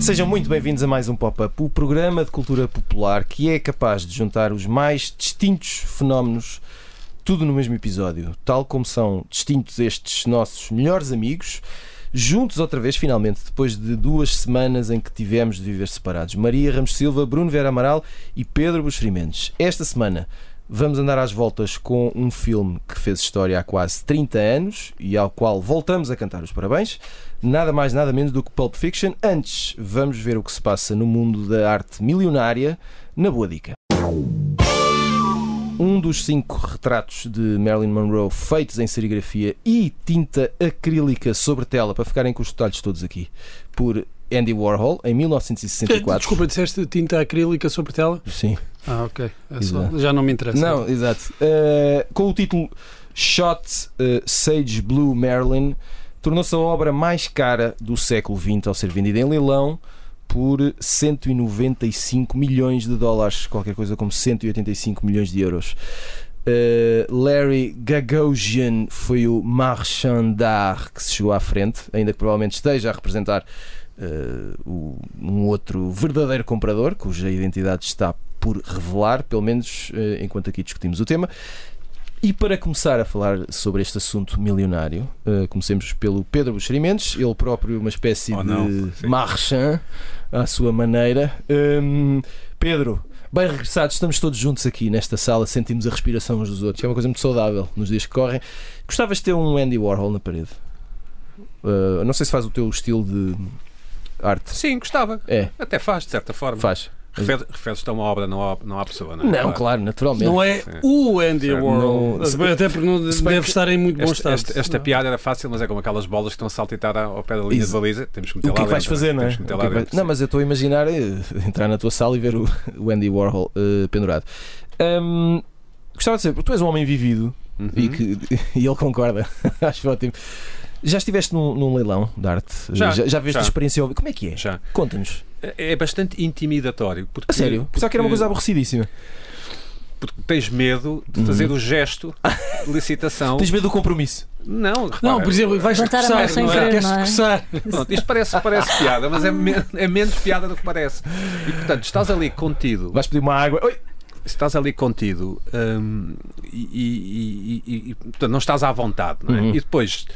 Sejam muito bem-vindos a mais um Pop-Up, o programa de cultura popular que é capaz de juntar os mais distintos fenómenos, tudo no mesmo episódio, tal como são distintos estes nossos melhores amigos, juntos outra vez, finalmente, depois de duas semanas em que tivemos de viver separados. Maria Ramos Silva, Bruno Vera Amaral e Pedro Buxeri. Esta semana vamos andar às voltas com um filme que fez história há quase 30 anos e ao qual voltamos a cantar os parabéns. Nada mais, nada menos do que Pulp Fiction. Antes, vamos ver o que se passa no mundo da arte milionária na Boa Dica. Um dos cinco retratos de Marilyn Monroe feitos em serigrafia e tinta acrílica sobre tela, para ficarem com os detalhes todos aqui, por Andy Warhol, em 1964. Desculpa, disseste tinta acrílica sobre tela? Sim. Ah, ok. É só- já não me interessa. Não, exato. Uh, com o título Shot uh, Sage Blue Marilyn, tornou-se a obra mais cara do século XX ao ser vendida em leilão por 195 milhões de dólares, qualquer coisa como 185 milhões de euros. Uh, Larry Gagosian foi o marchand d'art que se chegou à frente, ainda que provavelmente esteja a representar uh, um outro verdadeiro comprador, cuja identidade está por revelar, pelo menos uh, enquanto aqui discutimos o tema. E para começar a falar sobre este assunto milionário, uh, comecemos pelo Pedro Buxeri Mendes, ele próprio uma espécie Oh, de Sim. marchand à sua maneira. Um, Pedro, bem regressados, estamos todos juntos aqui nesta sala, sentimos a respiração uns dos outros, é uma coisa muito saudável nos dias que correm. Gostavas de ter um Andy Warhol na parede? Uh, não sei se faz o teu estilo de arte. Sim, gostava. É, Até faz, de certa forma. faz. Refere- Refere-se a uma obra, não à, não à pessoa, não é? Não, claro, naturalmente. Não é Sim. o Andy. Warhol. Não- se- Até porque não se bem deve estar em muito bom Esta, estado. esta, esta piada era fácil, mas é como aquelas bolas que estão a saltitar ao pé da linha Isso. de baliza. Temos que meter O que é lá que vais dentro, fazer, não é? Que é que vai- dentro, Não, mas eu estou a imaginar eh, entrar na tua sala e ver o, o Andy Warhol eh, pendurado. Hum, gostava de porque tu és um homem vivido Uhum. e, que, e ele concorda. Acho ótimo. Já estiveste num, num leilão de arte? Já, já, já viste já. a experiência? Como é que é? Já. Conta-nos. É é bastante intimidatório. Porque, A sério? Pensava que era uma coisa aborrecidíssima. Porque tens medo de Uhum. fazer o gesto de licitação. Tens medo do compromisso. Não, repara, Não, por exemplo, vais coçar, sem não é? querer, Queres não é? coçar. Pronto, isto parece, parece piada, mas é, men- é menos piada do que parece. E portanto, estás ali contido. Vais pedir uma água. Oi! estás ali contido hum, e, e- e- e- e, portanto, não estás à vontade, não é? Uhum. E depois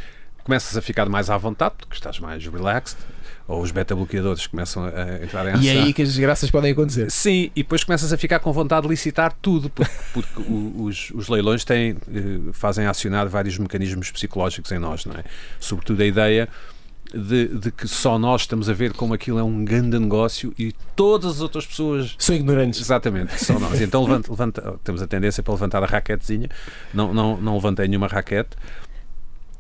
começas a ficar mais à vontade porque estás mais relaxed, ou os beta-bloqueadores começam a, entrar em ação. E é aí que as desgraças podem acontecer. Sim, e depois começas a ficar com vontade de licitar tudo, porque, porque os, os leilões têm, eh, fazem acionar vários mecanismos psicológicos em nós, não é? Sobretudo a ideia de, de que só nós estamos a ver como aquilo é um grande negócio e todas as outras pessoas São ignorantes. Exatamente, são nós. Então levanta, levanta- temos a tendência para levantar a raquetezinha. Não, não, não levantei nenhuma raquete.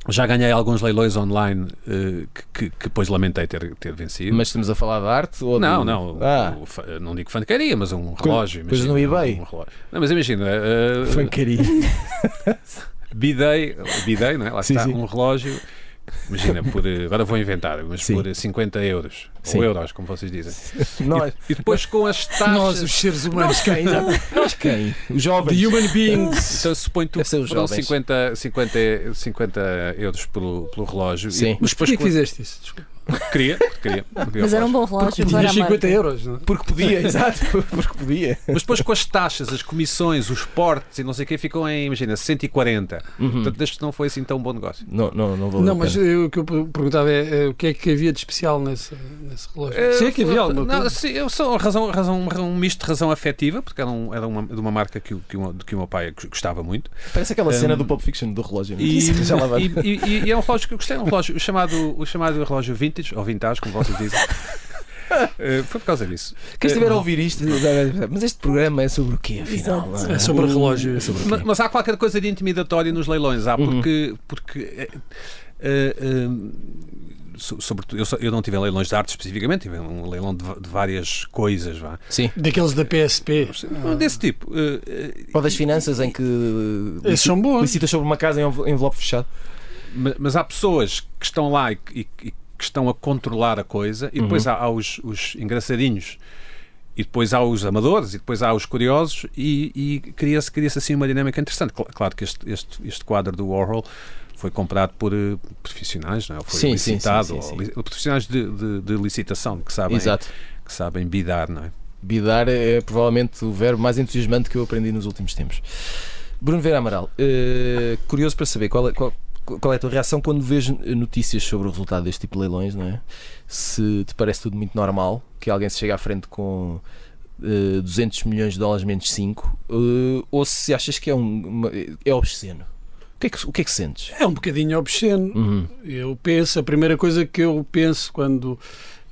Já ganhei alguns leilões online eh, que, que, depois lamentei ter, ter vencido. Mas estamos a falar de arte? Ou não, de- não, Ah, o fa- não digo fancaria, mas um relógio. coisas no eBay. um relógio. Não, mas imagina, eh, fancaria. bidei, bidei, não é? Lá Sim, está, sim. um relógio. Imagina, por, eh, agora vou inventar, mas Sim. por 50 euros, Sim. ou euros, como vocês dizem. Nós, E depois com as taxas. Nós, os seres nós humanos. quem? Nós quem? Os jovens. The human beings. Então suponho que os foram jovens. 50, 50, 50 euros pelo, pelo relógio. Sim. E, Mas porquê que fizeste isso? Desculpa. Queria, queria. queria Mas era um bom relógio para Tinha a 50 marca. euros, não é? Porque podia, exato. Porque podia. Mas depois com as taxas, as comissões, os portes e não sei o que, ficam em, imagina, 140. Uhum. Portanto, este não foi assim tão bom negócio. Não, não, não vou Não, mas eu- o que eu perguntava é, é o que é que havia de especial nesse, nesse relógio? Sei que havia alguma não, sim, eu sou razão, razão, um misto de razão afetiva, porque era, um, era uma, de uma marca que, o- que, que o meu pai gostava muito. Parece aquela cena Um, do Pulp Fiction do relógio. E, lá vai. e, e- e é um relógio que eu gostei, um relógio, o, chamado, o chamado relógio vintage, ou vintage, como vocês dizem. Eh, foi por causa disso. Quem estiver a ouvir isto, mas este programa é sobre o quê, afinal? Exato. É sobre relógio. É sobre o Ma- quê? Mas, há qualquer coisa de intimidatório nos leilões, há, Uhum. porque. porque eh, eh, eh, so- sobretudo, eu, só- eu não tive leilões de arte especificamente, tive um leilão de, de várias coisas, vá. Sim. Daqueles da PSP. Desse tipo. eh, eh, Ou das finanças em que Esses são bons. licitas sobre uma casa em env- envelope fechado. ma- mas há pessoas que estão lá e, que- e- e que estão a controlar a coisa, e depois há, há os, os engraçadinhos e depois há os amadores e depois há os curiosos e, e cria-se cria assim uma dinâmica interessante. Cl- Claro que este, este, este quadro do Warhol foi comprado por eh, profissionais, não é? Foi Sim, licitado, sim, sim, ou profissionais de, de- de licitação que sabem, Exato. que sabem bidar, não é? Bidar é provavelmente o verbo mais entusiasmante que eu aprendi nos últimos tempos. Bruno Vera Amaral, eh, curioso para saber qual é, qual, qual é a tua reação quando vês notícias sobre o resultado deste tipo de leilões, não é? Se te parece tudo muito normal que alguém se chegue à frente com eh, 200 milhões de dólares menos 5 eh, ou se achas que é, um, uma- é obsceno. O que é que, o que, é que sentes? É um bocadinho obsceno. Uhum. Eu penso, a primeira coisa que eu penso quando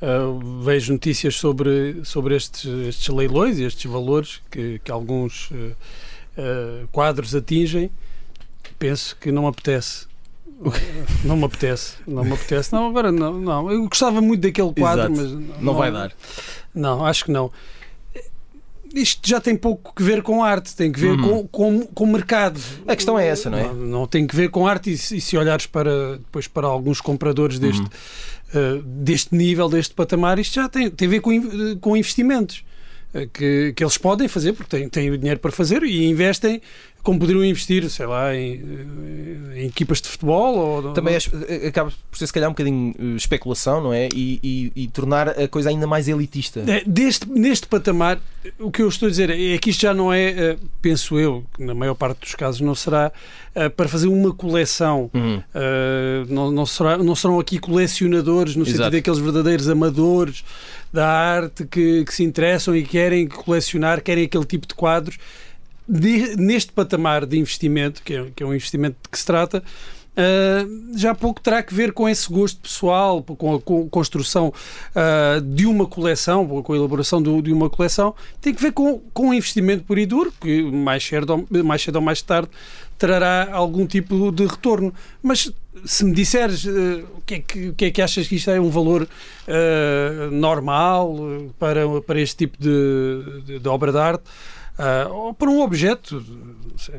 ah, vejo notícias sobre, sobre estes, estes leilões e estes valores que, que alguns quadros atingem, penso que não apetece. Não me apetece, não me apetece. Não, agora não, não. Eu gostava muito daquele quadro, Exato. mas Não vai dar. Não, acho que não. Isto já tem pouco que ver com arte, tem que ver Uhum. com, com, com mercado. A questão é essa, não é? Não, não tem que ver com arte e, se- e se olhares para, depois para alguns compradores deste, Uhum. eh, deste nível, deste patamar, isto já tem, tem a ver com, in- com investimentos eh, que, que eles podem fazer, porque têm, têm o dinheiro para fazer e investem como poderiam investir, sei lá, em, eh, em equipas de futebol ou Também é- acaba por ser se calhar um bocadinho eh, especulação, não é? E, e- e tornar a coisa ainda mais elitista. É, Deste, neste patamar, o que eu estou a dizer é que isto já não é, eh, penso eu, que na maior parte dos casos não será eh, para fazer uma coleção. Uhum. Eh, não, não, será, não serão aqui colecionadores, no Exato. sentido daqueles verdadeiros amadores da arte que, que se interessam e querem colecionar, querem aquele tipo de quadros. De- neste patamar de investimento, que é, que é um investimento de que se trata, ah, já pouco terá que ver com esse gosto pessoal, com a co- construção ah, de uma coleção, com a elaboração do- de uma coleção, tem que ver com, com um investimento puro e duro, que mais cedo, mais cedo ou mais tarde trará algum tipo de retorno. Mas se me disseres ah, o, que é que, o que é que achas que isto é um valor ah, normal ah, para, para este tipo de, de- de obra de arte, ah, ou para um objeto,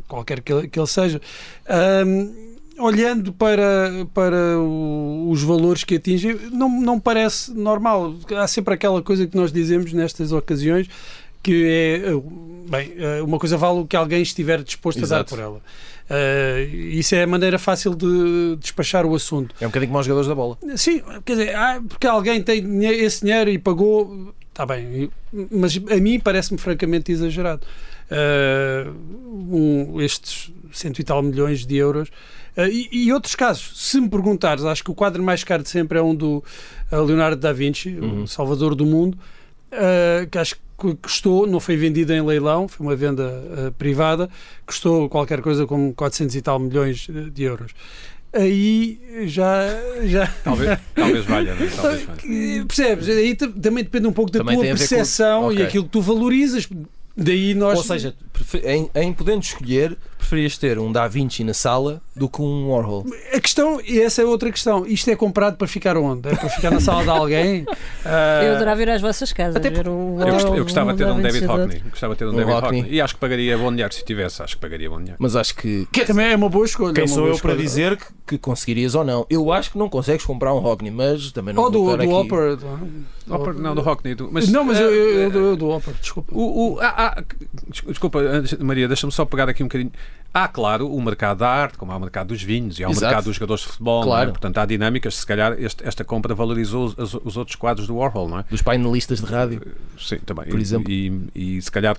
qualquer que ele, que ele seja. Ahm, olhando para, para o- os valores que atingem, não, não parece normal. Há sempre aquela coisa que nós dizemos nestas ocasiões que é, eh, bem, eh, uma coisa vale o que alguém estiver disposto a Exato. dar por ela. Eh, isso é a maneira fácil de despachar o assunto. É um bocadinho como aos jogadores da bola. Sim, quer dizer, ah, porque alguém tem esse dinheiro e pagou, está bem, mas a mim parece-me francamente exagerado. Ah, um, estes cento e tal milhões de euros. Ah, e, e outros casos, se me perguntares, acho que o quadro mais caro de sempre é um do Leonardo da Vinci, Uhum. o Salvador do Mundo, ah, que acho que custou, não foi vendido em leilão, foi uma venda ah, privada, custou qualquer coisa como 400 e tal milhões de de euros. Aí já, já Talvez, talvez valha, não é? Talvez valha. Percebes? Aí também depende um pouco da Também tua ver com- percepção e aquilo que tu valorizas. Daí nós. Ou seja, em, em podendo escolher, preferias ter um Da Vinci na sala do que um Warhol. a questão, e essa é outra questão. Isto é comprado para ficar onde? É para ficar na sala de alguém? Ah, Eu adorava ir às vossas casas. Até ver o Eu, gost- Warhol, eu gostava de ter Da um David. Hockney. Gostava de ter um, Um David Hockney. Hockney. E acho que pagaria bom dinheiro se tivesse. Acho que pagaria bom dinheiro. Mas acho que. que também é uma boa escolha. Quem é sou eu para escolha. dizer que, que conseguirias ou não? Eu acho que não consegues comprar um Hockney, mas também não Ou do, do. Opera. do- Opera- não, do Hockney. Do, não, mas eh, eu, eu, eu, eh, eu do Opera, desculpa. O, o- ah, ah, des- desculpa, Maria, deixa-me só pegar aqui um bocadinho. Há, claro, o mercado da arte, como há o mercado dos vinhos e há o Exato. mercado dos jogadores de futebol. é? Claro. Portanto, há dinâmicas. Se calhar este- esta compra valorizou os, os- os outros quadros do Warhol, não é? Dos painelistas de rádio. Sim, também. Por E- exemplo. E, e, se calhar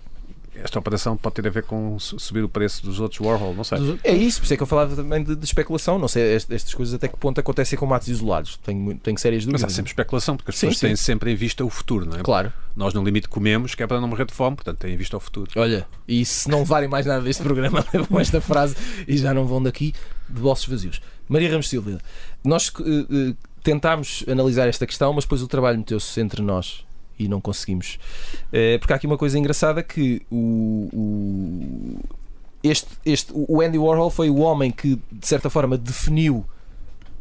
esta operação pode ter a ver com su- subir o preço dos outros Warhol, não sei. É isso, por isso é que eu falava também de, de especulação. Não sei est- estas coisas até que ponto acontecem com matos isolados. Tenho, tenho sérias Mas dúvidas. há sempre especulação, porque as Sim, pessoas sim. têm sempre em vista o futuro, não é? Claro. Nós, no limite, comemos, que é para não morrer de fome, portanto, têm em vista o futuro. Olha, e se não levarem mais nada deste programa, levam esta frase e já não vão daqui de bolsos vazios. Maria Ramos Silva, nós eh, eh, tentámos analisar esta questão, mas depois o trabalho meteu-se entre nós e não conseguimos. Eh, porque há aqui uma coisa engraçada que o, o- este, este, o Andy Warhol foi o homem que, de certa forma, definiu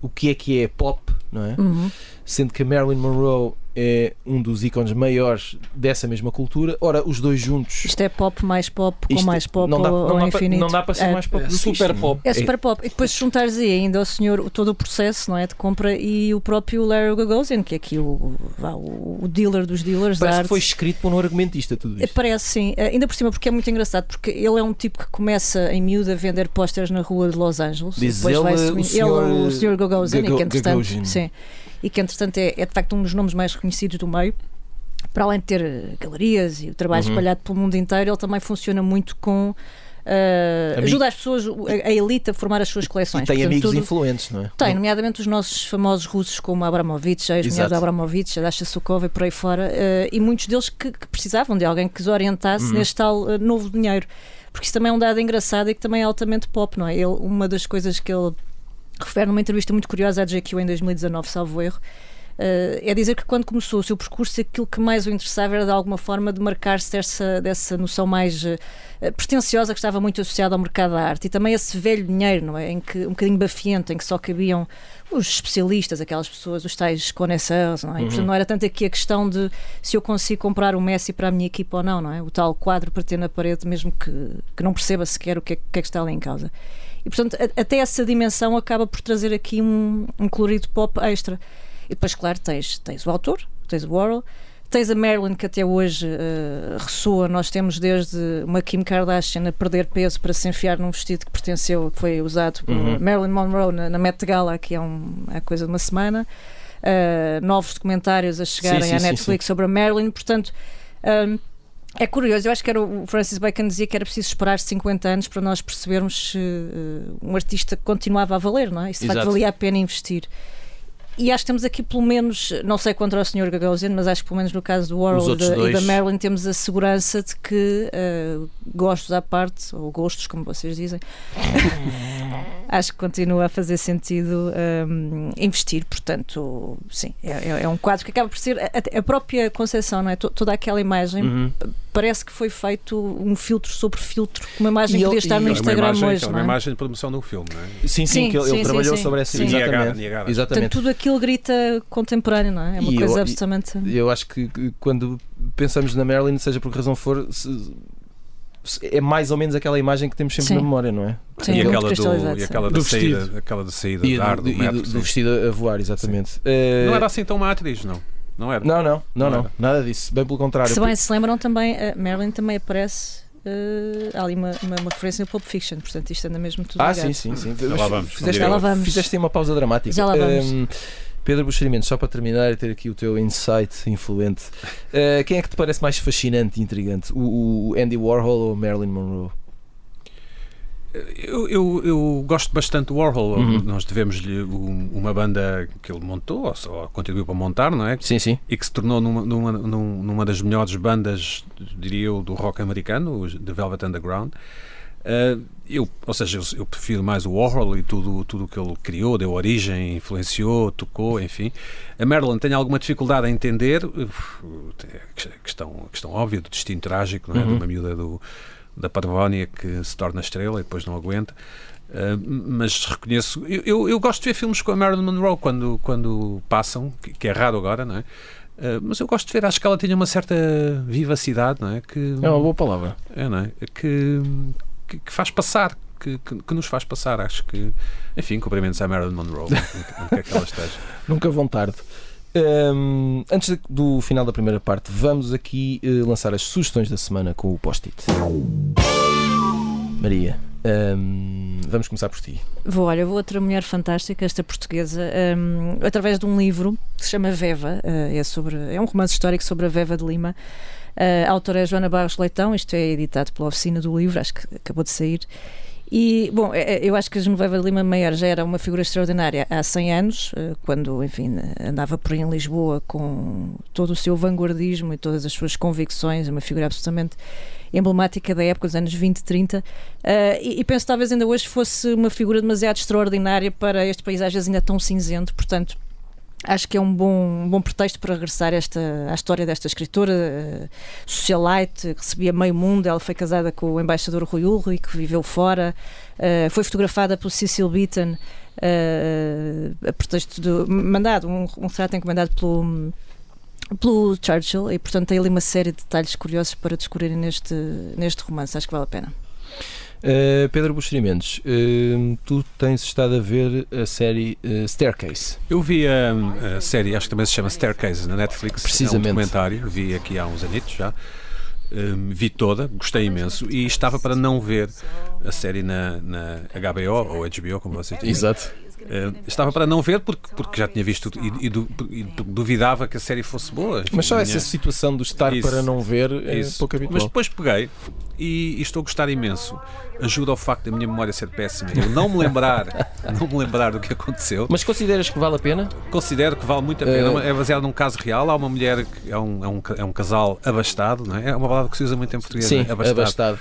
o que é que é pop, não é? Uhum. Sendo que a Marilyn Monroe é um dos ícones maiores dessa mesma cultura. Ora, os dois juntos. Isto é pop mais pop com Isto mais pop não dá, ou, não para, infinito. não dá para ser É. mais pop É super isto, pop. É super pop. E depois juntares aí ainda o senhor, todo o processo não é, de compra e o próprio Larry Gagosian, que é aqui o, o, o dealer dos dealers da Parece arte. que foi escrito por um argumentista tudo É, isto. Parece sim, Eh, ainda por cima, porque é muito engraçado, porque ele é um tipo que começa em miúdo a vender pósteres na rua de Los Angeles. Diz depois ele, vai o senhor, ele, o Sr. Gagosian, Gago- que entretanto, Gagosian. sim, e que entretanto é, é de facto um dos nomes mais reconhecidos do meio. Para além de ter eh, galerias e o trabalho Uhum. espalhado pelo mundo inteiro, ele também funciona muito com. Ami- ajuda as pessoas, a, a elite, a formar as suas E coleções. tem Portanto, amigos tudo- influentes, não é? tem, nomeadamente os nossos famosos russos como Abramovich, a ex-mulher Exato. do Abramovich, a Dasha Sukova e por aí fora, eh, e muitos deles que, que precisavam de alguém que os orientasse Uhum. neste tal eh, novo dinheiro. Porque isso também é um dado engraçado e que também é altamente pop, não é? Ele, uma das coisas que ele refere numa entrevista muito curiosa à JQ em 2019, salvo erro, eh, é dizer que quando começou o seu percurso, aquilo que mais o interessava era de alguma forma demarcar-se dessa, dessa noção mais eh, pretenciosa que estava muito associada ao mercado da arte e também esse velho dinheiro, não é? Em que, um bocadinho bafiento, em que só cabiam os especialistas, aquelas pessoas, os tais connoisseurs, não é? E, portanto, não era tanto aqui a questão de se eu consigo comprar o Messi para a minha equipa ou não, não é? O tal quadro para ter na parede, mesmo que, que não perceba sequer o que é, que é que está ali em causa. E, portanto, a- até essa dimensão acaba por trazer aqui um, um colorido pop extra. E depois, claro, tens, tens o autor, tens o Warhol, tens a Marilyn que até hoje eh, ressoa. Nós temos desde uma Kim Kardashian a perder peso para se enfiar num vestido que pertenceu, que foi usado por Uhum. Marilyn Monroe na, na Met Gala, que é um, é coisa de uma semana. Uh, novos documentários a chegarem sim, à sim, Netflix sobre a Marilyn, portanto. um, é curioso, eu acho que era o Francis Bacon dizia que era preciso esperar 50 anos para nós percebermos se uh, um artista continuava a valer, não é? E se de facto valia a pena investir. E acho que temos aqui pelo menos, não sei contra o Sr. Gagosian, mas acho que pelo menos no caso do Os Warhol e e da Marilyn temos a segurança de que uh, gostos à parte, ou gostos, como vocês dizem, acho que continua a fazer sentido um, investir. Portanto, sim, é, é- é um quadro que acaba por ser a, a própria concepção, não é? To- Toda aquela imagem Uhum. parece que foi feito um filtro sobre filtro, uma imagem que podia estar e- no É uma Instagram imagem, hoje. é uma não é? imagem de promoção do filme, não é? Sim, sim, Sim, que ele, ele sim, trabalhou sim, sobre essa. sim. Exatamente. Niagara, Niagara. Portanto, exatamente. tudo aquilo grita contemporâneo, não é? É uma E coisa eu- absolutamente. Eu acho que quando pensamos na Marilyn, seja por que razão for, se- é mais ou menos aquela imagem que temos sempre Sim. na memória, não é? Sim, e aquela, do, e aquela Do da saída, vestido. aquela da saída E de ar do, do e do- metro. do sim. vestido a voar, exatamente. Eh, Não era assim tão uma atriz, não. Não era. Não, não, não, Não não, nada disso. Bem pelo contrário. Se bem se lembram também, a Marilyn também aparece. eh, há ali uma, uma, uma referência no Pulp Fiction, portanto isto anda mesmo tudo Ah, ligado. sim, sim, sim. Já lá vamos. Fizeste, Já lá vamos. fizeste uma pausa dramática. Já lá vamos. Ehm, Pedro Buxerimentos, só para terminar e ter aqui o teu insight influente, eh, quem é que te parece mais fascinante e intrigante? O, o Andy Warhol ou Marilyn Monroe? Eu, eu, eu gosto bastante do Warhol. Uhum. Nós devemos-lhe um- uma banda que ele montou, ou só contribuiu para montar, não é? Sim, sim. E que se tornou numa, numa, num- numa das melhores bandas, diria eu, do rock americano, os The Velvet Underground. Ah, eu, ou seja, eu, eu prefiro mais o Warhol e tudo tudo que ele criou, deu origem, influenciou, tocou, enfim. A Marilyn tem alguma dificuldade a entender, uf, tem a questão, questão óbvia do destino trágico, não é? Uhum. de uma miúda do, da Patagónia que se torna estrela e depois não aguenta. Uh, mas reconheço, eu, eu, eu gosto de ver filmes com a Marilyn Monroe quando, quando passam, que, que é raro agora, não é? Uh, mas eu gosto de ver, acho que ela tinha uma certa vivacidade, não é? Que, É uma boa palavra. é, não é? Que, que, que faz passar, que, que, que nos faz passar. Acho que, enfim, cumprimentos à Marilyn Monroe, onde, quer que ela esteja. Nunca vão tarde. Ehm, antes do final da primeira parte, vamos aqui eh, lançar as sugestões da semana com o post-it. Maria, ehm, vamos começar por ti. Vou, olha, vou outra mulher fantástica, esta portuguesa, hum, através de um livro que se chama Veva, eh, é, sobre, é um romance histórico sobre a Veva de Lima. A autora é Joana Barros Leitão, isto é editado pela Oficina do Livro, acho que acabou de sair. E, bom, é- é- eu acho que a Genoveva Lima Maior já era uma figura extraordinária há 100 anos, eh, quando, enfim, andava por aí em Lisboa com todo o seu vanguardismo e todas as suas convicções, uma figura absolutamente emblemática da época dos anos 20, 30. eh, e, penso talvez ainda hoje fosse uma figura demasiado extraordinária para este país, às vezes ainda tão cinzento, portanto. Acho que é um bom, um bom pretexto para regressar esta, à história desta escritora eh, socialite, recebia meio mundo. Ela foi casada com o embaixador Rui Ulrich, que viveu fora. eh, foi fotografada por Cecil Beaton, eh, a pretexto de. mandado, um, um retrato encomendado pelo, pelo Churchill e portanto tem ali uma série de detalhes curiosos para descobrirem neste, neste romance, acho que vale a pena. Uh, Pedro Buxeri Mendes, uh, tu tens estado a ver a série uh, Staircase. Eu vi a, a, série, acho que também se chama Staircase na Netflix. Precisamente. É um documentário, vi aqui há uns anitos já. Um, vi toda, gostei imenso e estava para não ver a série na, na HBO ou HBO, como vocês dizem. Exato. Uh, estava para não ver porque, porque já tinha visto e, e, du, e, duvidava que a série fosse boa. Mas só essa situação do estar isso, para não ver é isso. pouco habitual. Mas depois peguei e, e, estou a gostar imenso. Ajuda ao facto da minha memória ser péssima. Eu não me lembrar, não me lembrar do que aconteceu. Mas consideras que vale a pena? Considero que vale muito a pena. Uh... É baseado num caso real. Há uma mulher que é um, é um, é um casal abastado, não é? É uma palavra que se usa muito em português. Sim, é? abastado. abastado.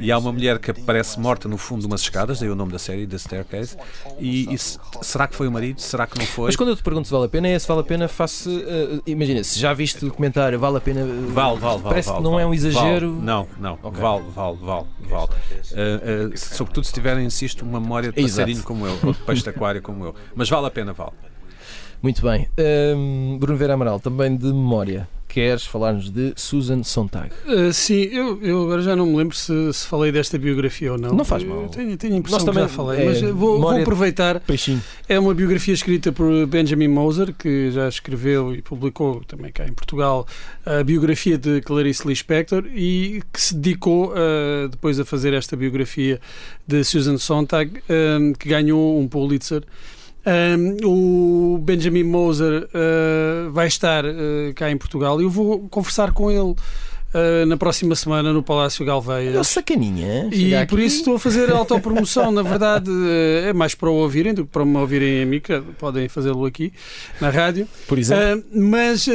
E há uma mulher que aparece morta no fundo de umas escadas, daí o nome da série, The Staircase. E, e será que foi o marido? Será que não foi? Mas quando eu te pergunto se vale a pena, é se vale a pena, faço. Uh, imagina, se já viste o documentário, vale a pena. Uh, vale, vale, vale. Parece vale, que não vale, é um exagero. Vale. Não, não. Okay. Vale, vale, vale. vale. Uh, sobretudo se tiverem, insisto, uma memória de passarinho como eu, ou de peixe de aquário como eu. Mas vale a pena, vale. Muito bem. Um, Bruno Vera Amaral, também de memória queres falar-nos de Susan Sontag. Uh, sim, eu, eu agora já não me lembro se, se falei desta biografia ou não. Não faz mal. Eu tenho, tenho a impressão Nós que já falei, é, mas vou, vou, aproveitar. Peixinho. É uma biografia escrita por Benjamin Moser, que já escreveu e publicou também cá em Portugal a biografia de Clarice Lispector e que se dedicou uh, depois a fazer esta biografia de Susan Sontag, uh, que ganhou um Pulitzer. Um, o Benjamin Moser uh, vai estar uh, cá em Portugal e eu vou conversar com ele uh, na próxima semana no Palácio Galveia. É sacaninha. E aqui. por isso estou a fazer autopromoção. na verdade, é mais para o ouvirem do que para me ouvirem a mim, que podem fazê-lo aqui na rádio. Por exemplo. mas é,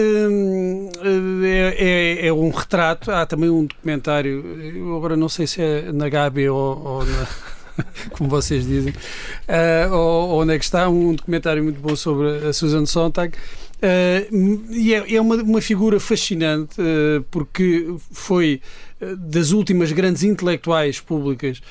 é, é, um retrato. Há também um documentário, eu agora não sei se é na Gabi ou, ou na. como vocês dizem, uh, onde é que está um documentário muito bom sobre a Susan Sontag. Uh, e é, é uma, uma, figura fascinante uh, porque foi das últimas grandes intelectuais públicas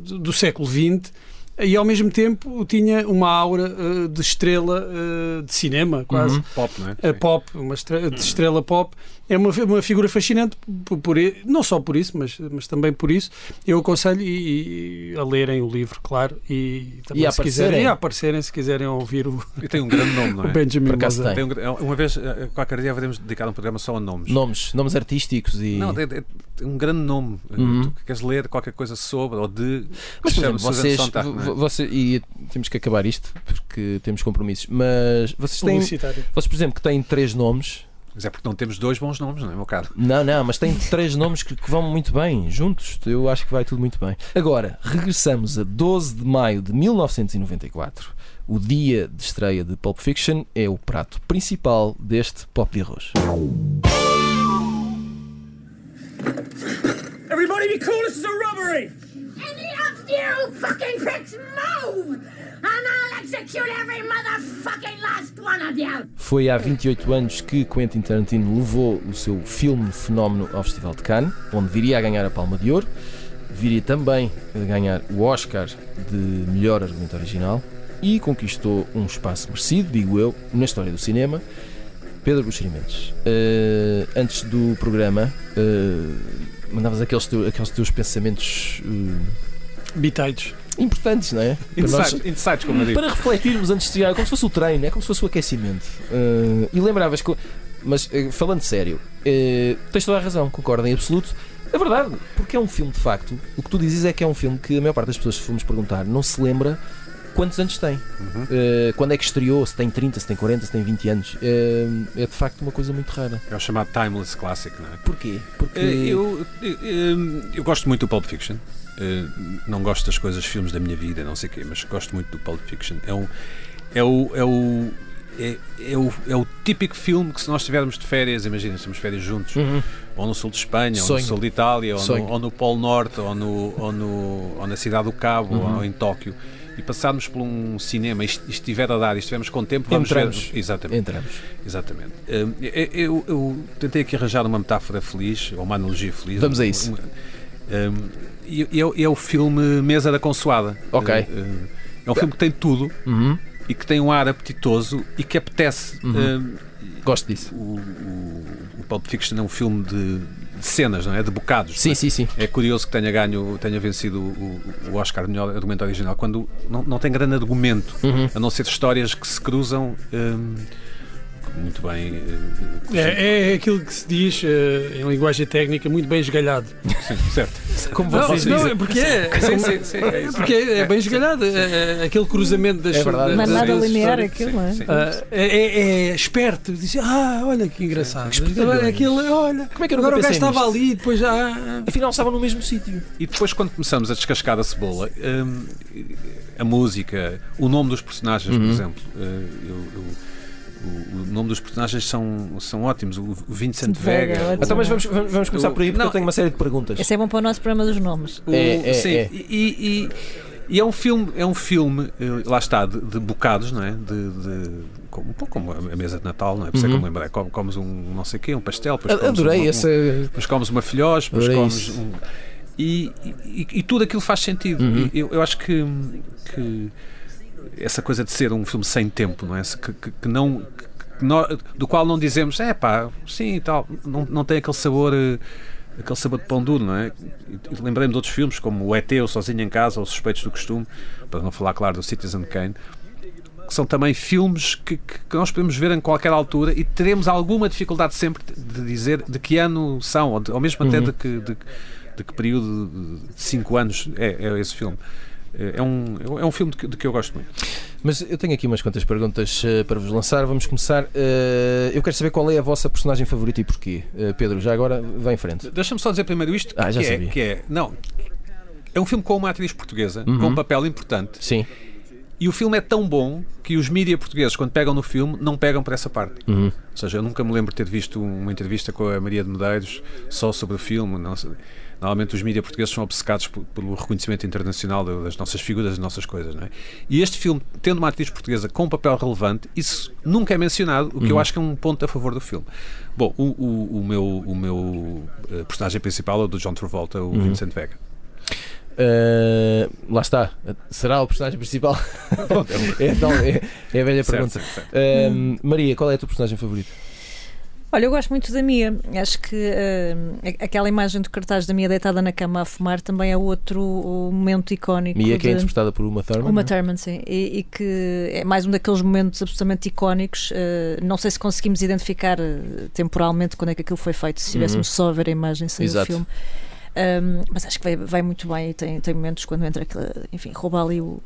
do, do século XX e ao mesmo tempo tinha uma aura uh, de estrela uh, de cinema, quase. Uhum. Pop, não é? Uh, pop, uma estrela, de estrela pop. É uma, uma figura fascinante, por, por, não só por isso, mas, mas também por isso. Eu aconselho e, e a lerem o livro, claro, e também e se quiserem, e a aparecerem, se quiserem ouvir o. E tem um grande nome, não é? Benjamin por acaso tem. tem um, uma vez, eh, qualquer dia, podemos dedicar um programa só a nomes. Nomes, nomes artísticos e. Não, é, é um grande nome. Uhum. Tu queres ler qualquer coisa sobre ou de. Mas, por exemplo, vocês. Sontag, é? você, e temos que acabar isto porque temos compromissos. Mas vocês têm. Vocês, por exemplo, que têm três nomes. Mas é porque não temos dois bons nomes, não é, meu caro? Não, não, mas tem três nomes que, que, vão muito bem juntos. Eu acho que vai tudo muito bem. Agora, regressamos a 12 de maio de 1994. O dia de estreia de Pulp Fiction é o prato principal deste pop de arroz. Everybody be cool, this is a robbery! Any of you fucking pricks move! Foi há 28 anos que Quentin Tarantino levou o seu filme fenómeno ao Festival de Cannes, onde viria a ganhar a Palma de Ouro, viria também a ganhar o Oscar de melhor argumento original e conquistou um espaço merecido, digo eu, na história do cinema. Pedro Buxeri uh, antes do programa, uh, mandavas aqueles, aqueles teus pensamentos. Uh, Bitites importantes, não é? Nós, insights, como eu digo. para refletirmos antes de chegar, como se fosse o treino, é como se fosse o aquecimento. Uh, e lembravas que. Mas uh, falando sério, uh, tens toda a razão, concordo em absoluto. É verdade, porque é um filme de facto. O que tu dizes é que é um filme que a maior parte das pessoas, se formos perguntar, não se lembra quantos anos tem. Uhum. Uh, quando é que estreou, se tem 30, se tem 40, se tem 20 anos. Uh, é de facto uma coisa muito rara. É o chamado Timeless Classic, não é? Porquê? Porque. Uh, eu, eu, eu, gosto muito do Pulp Fiction. Não gosto das coisas, filmes da minha vida, não sei o quê, mas gosto muito do Pulp Fiction. É, um, é o. É o é, é, o, é o típico filme que se nós estivermos de férias, imagina, estamos de férias juntos, uhum. ou no sul de Espanha, Sonho. ou no sul de Itália, ou no, ou no, Polo Norte, ou, no, ou, no, ou na cidade do Cabo, uhum. ou em Tóquio e passarmos por um cinema e estiver a dar e estivermos com tempo, vamos Entramos. ver. Exatamente. Entramos. Exatamente. Hum, eu, eu, tentei aqui arranjar uma metáfora feliz, ou uma analogia feliz. Vamos a isso. Um, e é, é, o filme Mesa da Consoada. Ok. Hum, é um filme que tem tudo uhum. e que tem um ar apetitoso e que apetece. Uhum. Um, Gosto disso. o, o, o Pulp Fiction é um filme de, de cenas, não é? De bocados. Sim, sim, sim. É curioso que tenha ganho, tenha vencido o, o Oscar de melhor argumento original, quando não, não tem grande argumento, Uhum. a não ser histórias que se cruzam hum, muito bem. eh, É, é aquilo que se diz eh, em linguagem técnica, muito bem esgalhado. sim, certo. Como Não, vocês não, dizem. é porque é. Sim, sim, sim, é. Porque é, é bem esgalhado. É, é aquele cruzamento das É verdade. é das nada linear aquilo, não é? Ah, é, é- esperto, diz ah, olha que engraçado. Aquilo, olha, Como é que agora o gajo estava ali e depois já. ah, Afinal estavam no mesmo sítio. E depois, quando começamos a descascar a cebola, hum, a música, o nome dos personagens, por Uhum. exemplo, eh, eu- eu- o, o nome dos personagens são, são ótimos. O Vincent Vega, Vega. Então, mas vamos, vamos, vamos começar por aí, porque Não. eu tenho uma série de perguntas. Esse é bom para o nosso programa dos nomes. O- É, é, sim, é. E, e- e é um filme, é um filme, eh, lá está, de, de bocados, não é? De, de- como- um pouco como a mesa de Natal, não é? Por isso é que eu me lembrei. Com- Comes um não sei o quê, um pastel, depois comes Adorei um, essa. depois comes uma filhós, depois Adorei comes isso. um. E, e, e tudo aquilo faz sentido. Uhum. Eu, eu acho que, que essa coisa de ser um filme sem tempo, não é? Que, que- que não. que do qual não dizemos, é pá, sim e tal, não, não tem aquele sabor. eh, Aquele sabor de pão duro, não é? Lembrei-me de outros filmes, como o ET, o Sozinho em Casa, ou Suspeitos do Costume, para não falar, claro, do Citizen Kane, que são também filmes que, que- que nós podemos ver em qualquer altura e teremos alguma dificuldade sempre de dizer de que ano são, ou, de- ou mesmo até Uhum. de que, de, de que período de 5 anos é, é esse filme. É é um, é um filme de que, de que eu gosto muito. Mas eu tenho aqui umas quantas perguntas eh, para vos lançar. Vamos começar. Eh, eu quero saber qual é a vossa personagem favorita e porquê. Eh, Pedro, já agora vai em frente. Deixa-me só dizer primeiro isto, Ah, já que, é, sabia. que é. Não. É um filme com uma atriz portuguesa, Uhum. com um papel importante. Sim. E o filme é tão bom que os mídia portugueses, quando pegam no filme, não pegam por essa parte. Uhum. Ou seja, eu nunca me lembro de ter visto uma entrevista com a Maria de Medeiros só sobre o filme. Não sei. Normalmente os mídias portugueses são obcecados pelo reconhecimento internacional das nossas figuras, das nossas coisas. Não é? E este filme, tendo uma atriz portuguesa com um papel relevante, isso nunca é mencionado, o que eu acho que é um ponto a favor do filme. Bom, o, o- o meu, o meu eh, personagem principal é o do John Travolta, o Vincent Vega. Eh, lá está. Será o personagem principal? é, tal- é- é a velha Certo, pergunta. certo, certo. Eh, Maria, qual é a tua personagem favorita? Olha, eu gosto muito da Mia. Acho que a- aquela imagem do cartaz da Mia deitada na cama a fumar também é outro momento icónico. Mia, que é de- interpretada por Uma Thurman. Uma é? Thurman, sim. E, e que é mais um daqueles momentos absolutamente icónicos. eh, não sei se conseguimos identificar eh, temporalmente quando é que aquilo foi feito, se tivéssemos só a ver a imagem sem Exato. o filme. Um, mas acho que vai, vai muito bem e tem, tem momentos quando entra, aquela- enfim, rouba ali o-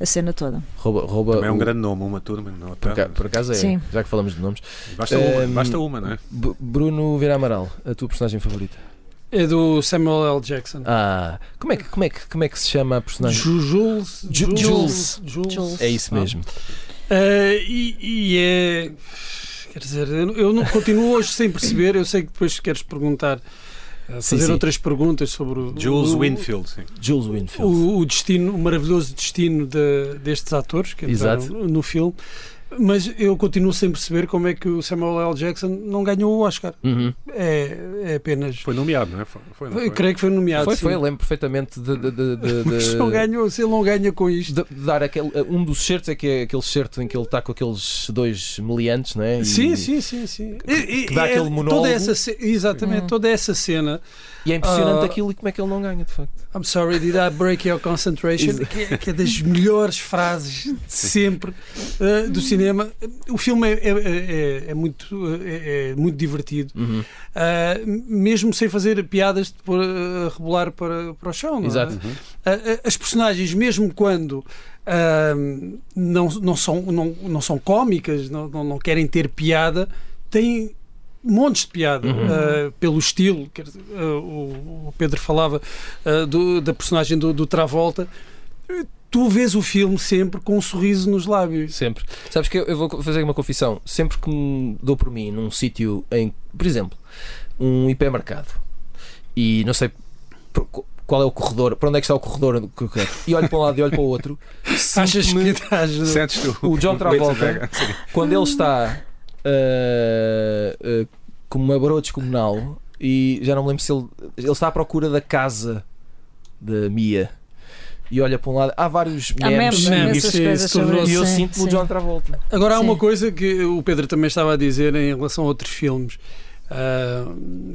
a cena toda. Rouba, rouba Também é um o- grande nome, uma turma. Não, Por, aca- por acaso é, Sim. já que falamos de nomes. basta, uma, basta uma, não é? B- Bruno Vera Amaral, a tua personagem favorita? É do Samuel L. Jackson. Ah, como é que, como é que, como é que se chama a personagem? Ju- Jules. Ju- Jules. Jules. Jules. É isso mesmo. Ah, e, e é. Quer dizer, eu eu não continuo hoje sem perceber. Eu sei que depois queres perguntar, Sim, fazer sim. outras perguntas sobre o, Jules o, Winfield, sim. Jules Winfield. o, o destino, o maravilhoso destino de- destes atores que entraram Exato. no filme. Mas eu continuo sem perceber como é que o Samuel L. Jackson não ganhou o Oscar. Uhum. É, é apenas. Foi nomeado, não é? Foi, foi, não Eu foi? creio que foi nomeado. Foi, sim. foi, eu lembro perfeitamente de, de- de- de- Mas não ganhou, se ele não ganha com isto. de- de dar aquele, um dos certos é que é aquele certo em que ele está com aqueles dois meliantes, não é? E- Sim, sim, sim, sim. E- e- que dá é aquele monólogo. Toda essa, ce- exatamente, toda essa cena. E é impressionante Ah. aquilo e como é que ele não ganha, de facto. I'm sorry, did I break your concentration? que, é, que é das melhores frases de sempre uh, do cinema. O filme é, é- é- é muito, é, é muito divertido, Uhum. uh, mesmo sem fazer piadas de pôr a rebolar para, para o chão. não é? Exato. Uhum. Uh, uh, as personagens, mesmo quando uh, não, não, são, não, não são cómicas, não, não, não querem ter piada, têm montes de piada Uhum. uh, pelo estilo. Quer dizer, uh, o, o Pedro falava uh, do- da personagem do, do Travolta. Uh, Tu vês o filme sempre com um sorriso nos lábios. Sempre. Sabes que eu, eu vou fazer uma confissão. Sempre que me dou por mim num sítio em, por exemplo, um hipermercado e não sei por- qual é o corredor, para onde é que está o corredor que eu quero, e olho para um lado e olho para o outro, Achas que estás. Sentes tu O John Travolta. Quando ele está ah, ah, com uma broa descomunal e já não me lembro se ele, ele está à procura da casa da Mia e olha para um lado. Há vários Há memes. memes, memes, E eu sim, sinto-me o. John Travolta. Agora há Sim. uma coisa que o Pedro também estava a dizer em relação a outros filmes. ah,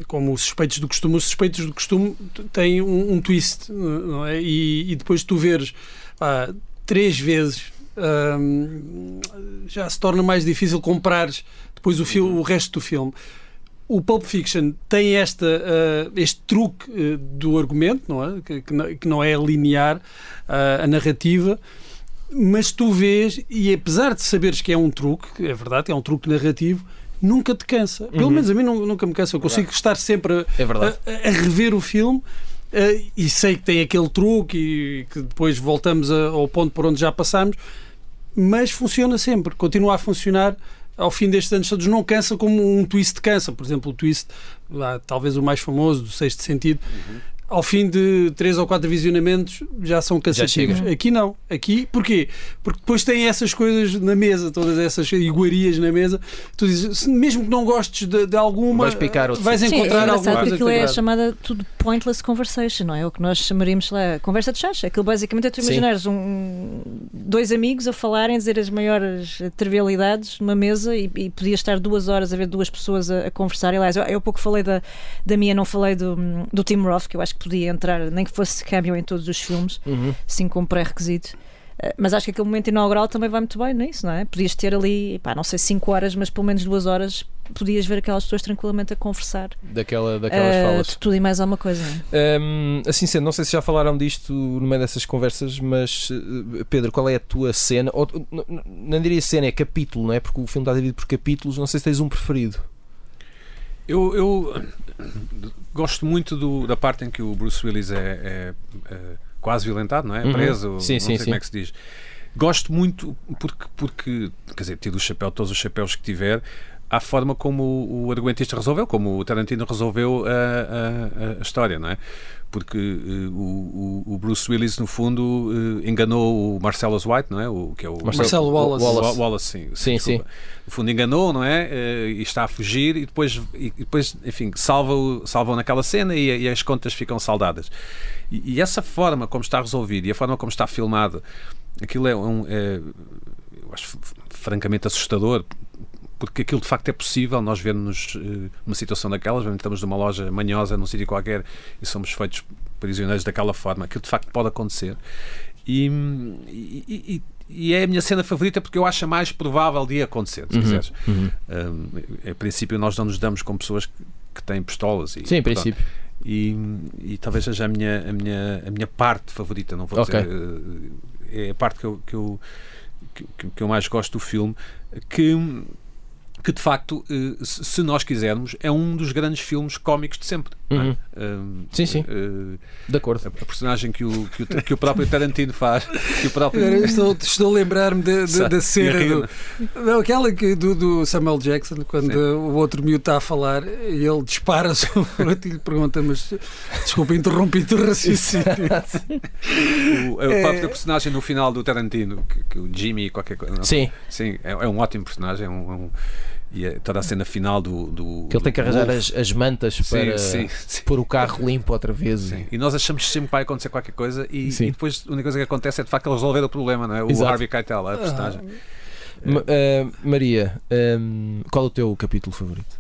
como os suspeitos do costume, os suspeitos do costume têm um, um twist, não é? E, e depois tu veres pá, três vezes ah, já se torna mais difícil comprares depois o, fil- o resto do filme. O Pulp Fiction tem esta, ah, este truque ah, do argumento, não é? Que, que não, que não é linear ah, a narrativa, mas tu vês, e apesar de saberes que é um truque, é verdade, é um truque narrativo, nunca te cansa. Pelo Uhum. menos a mim nu- nunca me cansa. Eu consigo estar sempre a, É verdade. a- a rever o filme. e sei que tem aquele truque e que depois voltamos a- ao ponto por onde já passámos, mas funciona sempre, continua a funcionar ao fim destes anos todos. Não cansa como um twist cansa. Por exemplo, o twist, talvez o mais famoso, do sexto sentido, ao fim de três ou quatro visionamentos já são cansativos. Aqui não. Aqui, porquê? Porque depois tem essas coisas na mesa, todas essas iguarias na mesa. Tu dizes, se- mesmo que não gostes de, de alguma, Vais picar vais. Sim, é encontrar alguma coisa aquilo é agrada. chamada tudo pointless conversation, não é? O que nós chamaríamos lá conversa de chás. Aquilo basicamente é tu imaginares um, dois amigos a falarem, a dizer as maiores trivialidades numa mesa e, e podia estar duas horas a ver duas pessoas a, a conversar. Aliás, eu, eu pouco falei da, da minha, não falei do, do Tim Roth, que eu acho que podia entrar, nem que fosse cameo em todos os filmes, Uhum. assim como pré-requisito. Eh, Mas acho que aquele momento inaugural também vai muito bem nisso, não é? Podias ter ali, pá, não sei, cinco horas, mas pelo menos duas horas podias ver aquelas pessoas tranquilamente a conversar. Daquela, daquelas Eh, falas. de tudo e mais alguma coisa. não é? Hum, assim sendo, não sei se já falaram disto no meio dessas conversas, mas eh, Pedro, qual é a tua cena? Ou, n- n- não diria cena, é capítulo, não é? Porque o filme está dividido por capítulos. Não sei se tens um preferido. Eu, eu gosto muito do- da parte em que o Bruce Willis é, é, é quase violentado, não é? Uhum. Preso, Sim, não sim, sei sim. como é que se diz. Gosto muito porque, porque quer dizer, tido o chapéu, todos os chapéus que tiver, à forma como o, o argumentista resolveu, como o Tarantino resolveu a, a- a- história, não é? Porque eh, o, o- Bruce Willis, no fundo, eh, enganou o Marcellus White, não é? O, que é o Marcelo Wallace. Wallace. Wa- Wallace, sim. Sim, desculpa. No fundo enganou, não é? Eh, E está a fugir e depois, e depois enfim, salva-o salva naquela cena e, e as contas ficam saldadas. E, e essa forma como está resolvido e a forma como está filmado, aquilo é, um, é, eu acho francamente assustador. Porque aquilo de facto é possível, nós vemos eh, uma situação daquelas, estamos numa loja manhosa num sítio qualquer e somos feitos prisioneiros daquela forma, aquilo de facto pode acontecer. E, e- e- é a minha cena favorita porque eu acho a mais provável de acontecer, se Uhum, quiseres. uhum. Um, em princípio, nós não nos damos com pessoas que, que têm pistolas. E, Sim, em princípio. E, e talvez seja a minha, a, minha, a minha parte favorita, não vou Ok. dizer. eh, É a parte que eu, que, eu, que, que eu mais gosto do filme, que, que de facto, eh, se nós quisermos, é um dos grandes filmes cómicos de sempre. não é? Uhum. Um, Sim, sim. eh, De acordo. a, a personagem que o, que, o, que o próprio Tarantino faz, que o próprio. Estou, estou a lembrar-me da- cena do, não, aquela que, do, do Samuel Jackson, quando Sim. o outro miúdo está a falar e ele dispara sobre o e lhe pergunta: Mas desculpa, interrompi-te o raciocínio. O, a própria personagem no final do Tarantino, que, que o Jimmy, qualquer coisa. não? Sim, Sim, é, é um ótimo personagem. É um, é um- e é toda a cena final do. do que ele tem que arranjar as, as mantas Sim, para sim, sim. pôr o carro limpo outra vez. Sim. E nós achamos sempre que vai acontecer qualquer coisa e, e depois a única coisa que acontece é de facto ele resolver o problema, não é? O Exato. Harvey Keitel, a personagem. Ma- ah, Maria, hum, qual é o teu capítulo favorito?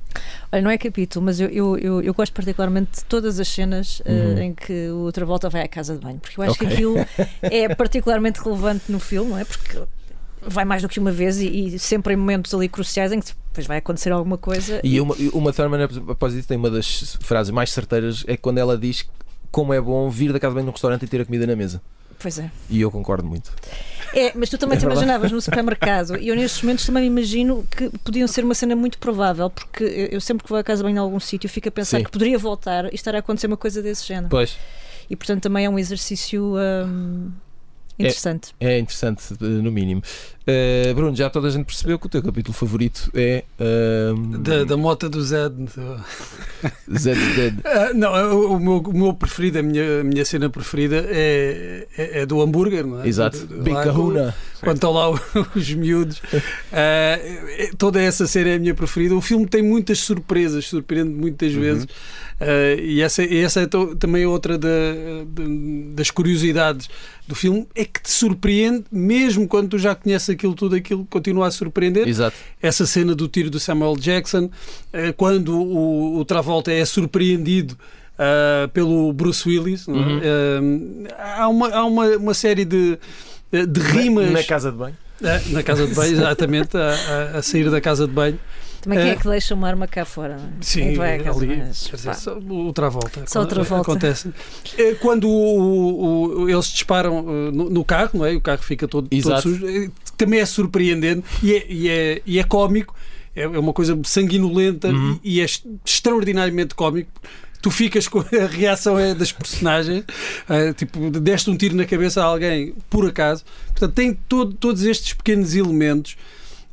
Olha, não é capítulo, mas eu, eu, eu, eu gosto particularmente de todas as cenas eh, Uhum. em que o Travolta vai à casa de banho, porque eu acho Ok. que aquilo é particularmente relevante no filme, não é? Porque vai mais do que uma vez e, e sempre em momentos ali cruciais em que depois vai acontecer alguma coisa. E uma, uma Thurman, após isso, tem uma das frases mais certeiras: é quando ela diz como é bom vir da casa bem num restaurante e ter a comida na mesa. Pois é. E eu concordo muito. É, mas tu também É te verdade. imaginavas no supermercado e eu nestes momentos também me imagino que podiam ser uma cena muito provável, porque eu eu sempre que vou à casa bem em algum sítio fico a pensar Sim. que poderia voltar e estar a acontecer uma coisa desse género. Pois, E portanto também é um exercício hum, interessante. é interessante, eh, no mínimo. Eh, Bruno, já toda a gente percebeu que o teu capítulo favorito é. hum, Da, da mota do Zed. Zed's Dead. Ah, não, o, o meu, o meu preferido, a minha, a minha cena preferida é, é, é do hambúrguer, não é? Exato. Big lá, Kahuna. Quando estão lá os miúdos. Toda essa série é a minha preferida. O filme tem muitas surpresas, surpreende muitas Uhum. vezes. E essa, essa é também outra da- de- das curiosidades do filme, é que te surpreende, mesmo quando tu já conheces aquilo tudo, aquilo continua a surpreender Exato. essa cena do tiro do Samuel Jackson, eh, quando o, o Travolta é surpreendido ah, pelo Bruce Willis. é? Uhum. Eh, há uma, há uma, uma série de, de rimas Na, na casa de banho. na casa de banho, exatamente, a, a- a sair da casa de banho. Também quem é É. que deixa uma arma cá fora? não é? Sim, Quem vai casa, ali, mas, dizer, só o Travolta. Só o Travolta. Acontece. Quando o- o- eles disparam no, no carro, não é? O carro fica todo, todo sujo. Também é surpreendente e é, e é, e é cómico. É é uma coisa sanguinolenta Uhum. e, e é extraordinariamente cómico. Tu ficas com a reação é das personagens, eh, tipo, deste um tiro na cabeça a alguém por acaso. Portanto, tem todo- todos estes pequenos elementos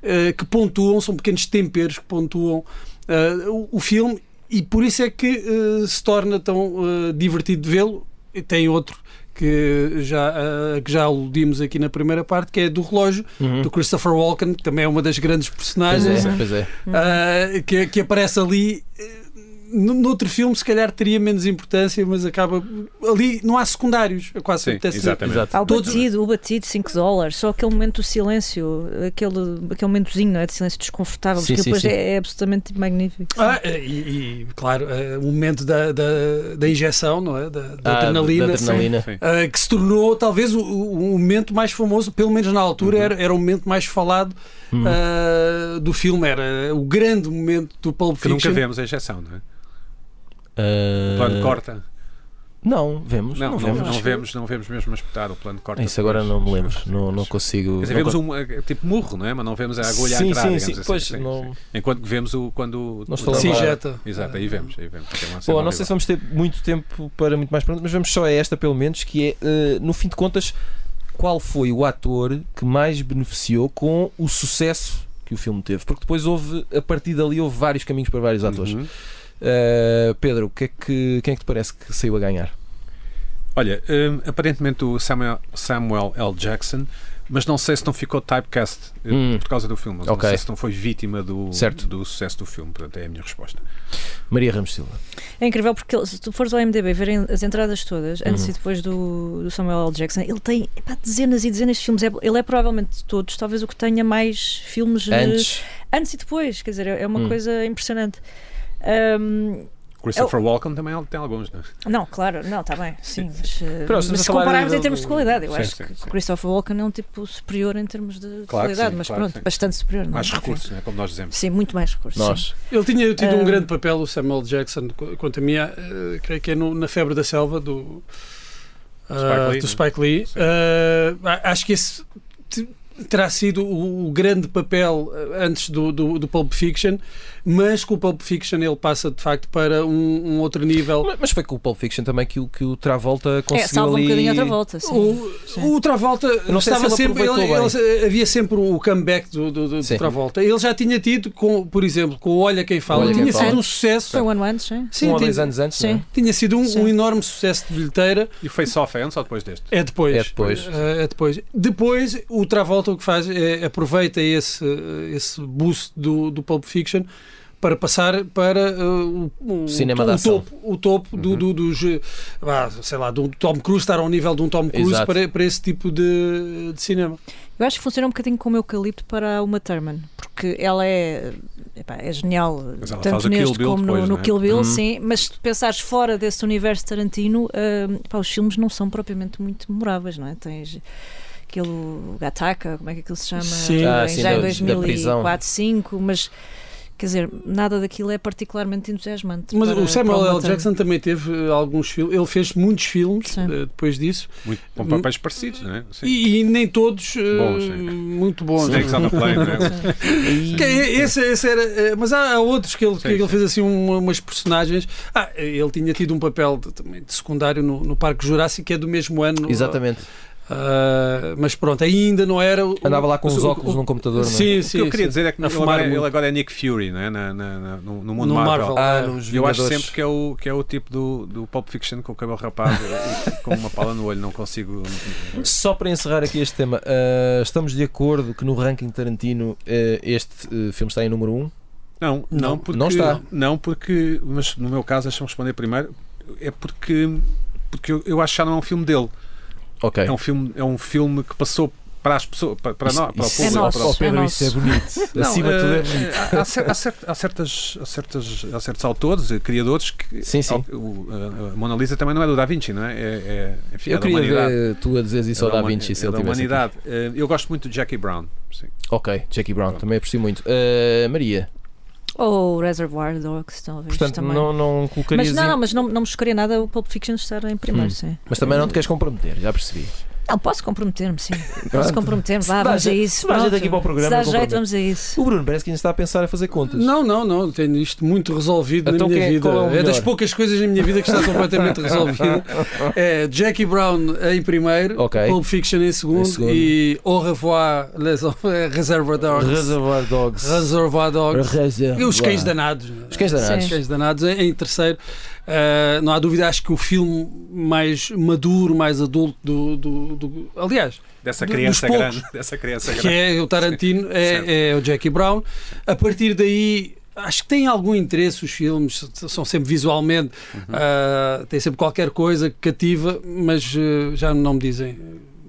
eh, que pontuam, são pequenos temperos que pontuam eh, o, o filme e por isso é que se torna tão divertido de vê-lo. Tem outro que já, eh, que já aludimos aqui na primeira parte, que é do relógio, Uhum. do Christopher Walken, que também é uma das grandes Pois personagens, é, pois é. ah, que, que aparece ali. No- Noutro filme, se calhar teria menos importância, mas acaba. Ali não há secundários, é quase Sim, dizer. exatamente. Há o Todos- batido, o batido, 5 dólares, só aquele momento do silêncio, aquele, aquele momentozinho não é, de silêncio desconfortável, Sim, porque sim, depois sim. É, é absolutamente magnífico. Ah, e, e, claro, eh, o momento da, da, da injeção, não é? Da, da Ah, adrenalina. da adrenalina. Sim. Uh, que se tornou talvez o, o- momento mais famoso, pelo menos na altura, era, era o momento mais falado Uhum. uh, do filme. Era o grande momento do Pulp Que nunca Fiction. vemos a injeção, não é? Ah, O plano corta. Não, vemos. Não, Não, não, vemos. não vemos, não vemos mesmo a espetar o plano corta. Isso agora não me lembro. Não, não consigo. Quer dizer, não vemos um eh, tipo murro, não é? Mas não vemos a agulha a Sim, entrar, sim, sim. assim. Pois, Sim, não- sim. Enquanto que vemos o quando Não o- Se injeta. Exato, aí vemos, aí vemos. Bom, não sei se vamos ter muito tempo para muito mais perguntas, mas vamos só a esta, pelo menos, que é, eh, no fim de contas, qual foi o ator que mais beneficiou com o sucesso que o filme teve? Porque depois houve, a partir dali, houve vários caminhos para vários atores. Uhum. Eh, Pedro, o que é que, quem é que te parece que saiu a ganhar? Olha, hum, aparentemente o Samuel, Samuel L. Jackson, mas não sei se não ficou typecast eh, Hum. por causa do filme. Mas Ok. Não sei se não foi vítima do, Certo. do sucesso do filme. Portanto, é a minha resposta. Maria Ramos Silva. É incrível porque ele- se tu fores ao MDB verem as entradas todas, antes Uhum. e depois do, do Samuel L. Jackson, ele tem epá, dezenas e dezenas de filmes. É- ele é provavelmente de todos, talvez o que tenha mais filmes eh, Antes. antes e depois. Quer dizer, é é uma Hum. coisa impressionante. Ahm, Christopher Walken também tem alguns, não é? não, claro, não, está bem, sim, mas, eh, Pronto, mas se compararmos do- em termos de qualidade, eu Sim, acho sim, que sim. Christopher Walken é um tipo superior em termos de Claro qualidade, sim, mas claro pronto, sim. bastante superior. não é? Mais recursos, não é? como nós dizemos. Sim, muito mais recursos. Nós. Ele tinha tido Ah. um grande papel, o Samuel Jackson, qu- quanto a mim, eh, creio que é no- na Febre da Selva do, ah, Spike Lee, do né? Spike Lee. Ah, acho que esse te- terá sido o, o grande papel eh, antes do, do, do Pulp Fiction, mas com o Pulp Fiction ele passa de facto para um, um outro nível. Mas- Mas foi com o Pulp Fiction também que o, que o Travolta É, conseguiu salva um ali... bocadinho a outra volta. Sim. O, Sim. o Travolta não se estava ele sempre. Ele, ele- havia sempre o comeback do, do, do Sim. Travolta. Ele já tinha tido, com, por exemplo, com o Olha Quem Fala, Olha Quem tinha Fala. sido um sucesso. Foi um ano antes, sim. Sim, um ou tinha, dois anos antes, é? Sim. tinha sido um, Sim. um enorme sucesso de bilheteira. E o Face Off é antes ou depois deste? É depois. É depois. Eh, é depois. Depois, o Travolta o que faz é aproveita esse, esse boost do, do Pulp Fiction para passar para eh, o, o, Cinema o ação. topo, o topo do, Uhum. do- dos, vá, sei lá, do Tom Cruise, estar ao nível de um Tom Cruise Exato. para, para esse tipo de, de cinema. Eu acho que funciona um bocadinho como eucalipto para uma Thurman, porque ela é, epá, é genial, tanto o neste como no, depois, no não é? Kill Bill, Uhum. sim, mas se tu pensares fora desse universo Tarantino, hum, pá, os filmes não são propriamente muito memoráveis, não é? Tens aquele Gataca, como é que aquilo se chama? Sim. Ah, sim, já em da 2004, prisão. 2005, mas quer dizer, nada daquilo é particularmente entusiasmante. Mas para- o Samuel L. Jackson também teve eh, alguns filmes, ele fez muitos filmes Sim. eh, depois disso Muito, com papéis parecidos, não é? Sim. e, e nem todos eh, Bons, sim. muito bons. Snakes on a Plane, não é? Sim. Que é- Esse, esse era, mas há, há outros que ele, que Sim, ele sim. fez assim uma- umas personagens. Ah, ele tinha tido um papel de, também de secundário no, no Parque Jurássico, que é do mesmo ano. Exatamente. Ah, mas pronto, ainda não era. o- Andava lá com os o- óculos o- num computador, não é? Sim, O sim. que eu queria sim. dizer é que ele agora, é- ele agora é Nick Fury não é? na, na- na- no, no mundo No Marvel. Marvel. Ah, Ah, nos Eu acho sempre que é o, que é o tipo do, do Pulp Fiction com o cabelo rapado e com uma pala no olho, não consigo. Só para encerrar aqui este tema, ah, estamos de acordo que no ranking Tarantino ah, este filme está em número 1? Não, não, Não. porque, Não está. Não, porque, mas no meu caso, deixa-me responder primeiro, é porque, porque eu, eu acho que já não é um filme dele. Ok. É um filme, é um filme que passou para as pessoas, para, para Isso- nós, para o isso- público. É nosso. para o- Pedro, é isso é bonito. Não, Acima de tudo é eh, bonito. há, cer- há cer- há certas, há, certas, há certos autores, eh, criadores que. Sim, sim. O, a Mona Lisa também não é do Da Vinci, não é? É, é, enfim, é Eu da queria ver tu a dizeres isso É ao da Da Vinci se é ele da tivesse aqui. humanidade. Eh, Eu gosto muito de Jackie Brown. Sim. Ok, Jackie Brown, Pronto. também aprecio muito. Ah, Maria, Ou Reservoir Dogs, talvez. portanto, também. não, não colocarias. Mas não, em- não, mas não, não me chocaria nada o Pulp Fiction estar em primeiro, Hum. sim. Mas também não te queres comprometer, já percebi. Não, posso comprometer-me, sim. Pronto. Posso comprometer-me, vá, vamos a isso. se dá jeito aqui para o programa, Se dá eu jeito, comprometo. vamos a isso. O Bruno parece que ainda está a pensar a fazer contas. Não, não, não. Tenho isto muito resolvido Então na minha é- vida. é É, das poucas coisas na minha vida que está completamente resolvida. É Jackie Brown em primeiro, Ok. Pulp Fiction em segundo, Em segundo. e Au revoir, les Reservoir Dogs. Reservoir Dogs. Reservoir Dogs. Reservoir. E os cães danados. Os cães danados. Os cães danados em terceiro. Ah, não há dúvida, acho que o filme mais maduro, mais adulto do. do- do- aliás, Dessa criança poucos grande. Dessa criança que grande. é o Tarantino, é, é o Jackie Brown. A partir daí, acho que tem algum interesse os filmes, são sempre visualmente, Uhum. ah, tem sempre qualquer coisa que cativa, mas ah, já não me dizem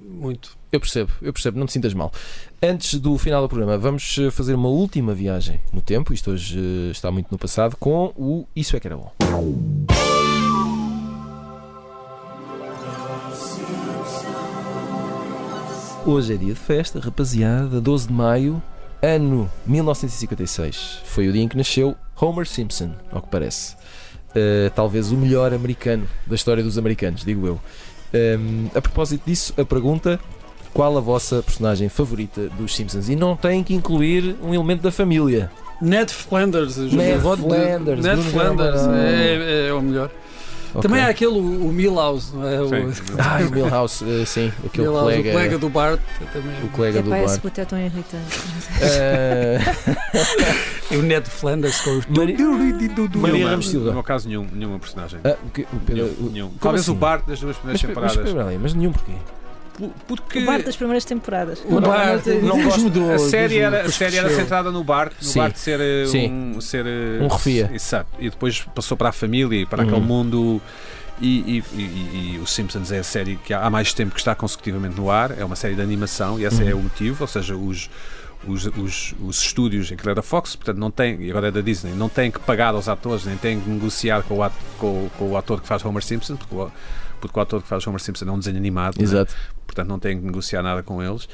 muito. Eu percebo, eu percebo, não te sintas mal. Antes do final do programa, vamos eh, fazer uma última viagem no tempo. Isto hoje eh, está muito no passado, com o Isso é que era bom. Hoje é dia de festa, rapaziada, 12 de maio, ano 1956. Foi o dia em que nasceu Homer Simpson, ao que parece. Eh, talvez o melhor americano da história dos americanos, digo eu. Um, a propósito disso, a pergunta: qual a vossa personagem favorita dos Simpsons? E não tem que incluir um elemento da família. Ned Flanders, Ned Flanders, Ned Flanders Gambardella. é, é o melhor. Ok. Também há aquele, o, o Milhouse, não é? O, Sim. Ah, o Milhouse, eh, sim, aquele Milhouse, colega, o colega do Bart. Também. o colega do Epá, esse bar. puto é tão irritante. Eh, E o Ned Flanders com os. Maria, Maria. Ramos No Silva. meu caso, nenhum, nenhuma personagem. Ah, o que- o Pedro- Nenhum, o- nenhum. Talvez assim? o Bart das duas Mas, primeiras mas, temporadas. espera aí, mas nenhum porquê? Por- Porque O Bart das primeiras temporadas. O Bart não- gosto. mudou, a série era, a série era centrada no Bart, no Sim. Bart ser, eh, Sim. um, ser eh, Um refia. Exato. E depois passou para a família e para Uhum. aquele mundo. E, e, e, e os Simpsons é a série que há mais tempo que está consecutivamente no ar, é uma série de animação e esse Uhum. é o motivo, ou seja, os, os, os, os estúdios, aquilo da Fox, portanto não tem, e agora é da Disney, não têm que pagar aos atores, nem têm que negociar com o, ato, com, com o ator que faz Homer Simpson, porque o, porque o ator que faz Homer Simpson é um desenho animado, é? Portanto não têm que negociar nada com eles.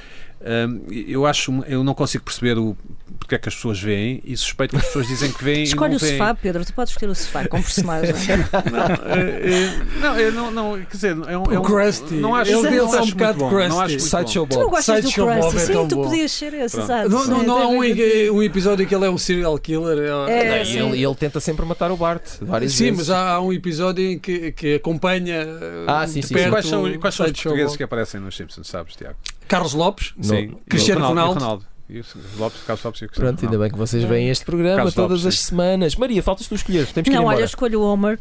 Hum, eu acho, eu não consigo perceber o porque é que as pessoas veem e suspeito que as pessoas dizem que veem Escolhe e o não veem. sofá, Pedro. Tu podes escolher o sofá como personagem. Não, eh, eh, não, eu não, não, quer dizer, é um, é O um Krusty. Não acho, Ele não dele acho é um bocado bom, Krusty. Não acho muito Sideshow bom. Tu não Bob. gostas do Sideshow Bob Krusty? é Sim, tão tu bom. podias ser esse, exato. Não, não, Sim, não há um, tem- um episódio em que ele é um serial killer. É, Não, e sim. ele, ele tenta sempre matar o Bart várias Sim, vezes. mas há, há um episódio em que, que acompanha uh, Ah, sim, sim, sim. quais são, quais são os portugueses Bob. que aparecem nos Simpsons, sabes, Tiago? Carlos Lopes. Sim. Cristiano E o Ronaldo. E o Lopes, Carlos Lopes e o Cristiano Pronto, ainda Ronaldo. bem que vocês veem este programa Carlos todas Lopes, as sim. semanas. Maria, faltas tu escolher. Temos que ir Não, embora. olha, eu escolho o Homer.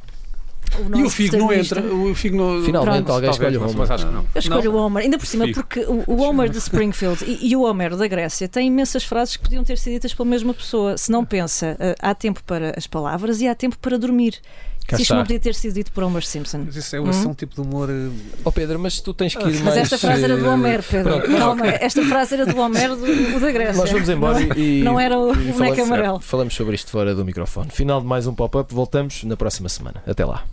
E o Figo não protagonista. entra. O Figo não... Finalmente Pronto. alguém Talvez, escolhe o mas- Homer. mas acho que não. Eu escolho Não. o Homer, ainda por cima, Figo. porque o, o Homer de Springfield e, e o Homer da Grécia têm imensas frases que podiam ter sido ditas pela mesma pessoa. Se não pensa, eh, há tempo para as palavras e há tempo para dormir. Cá isto não podia ter sido dito por Homer Simpson. Mas isso é, hum? um tipo de humor. Oh Pedro, mas tu tens que ir mas mais. Eh, mas esta frase era do Homer, Pedro. Calma, esta frase era do Homer, do, da Grécia. Nós vamos embora não, e. Não era o boneco amarelo. É, falamos sobre isto fora do microfone. Final de mais um pop-up. Voltamos na próxima semana. Até lá.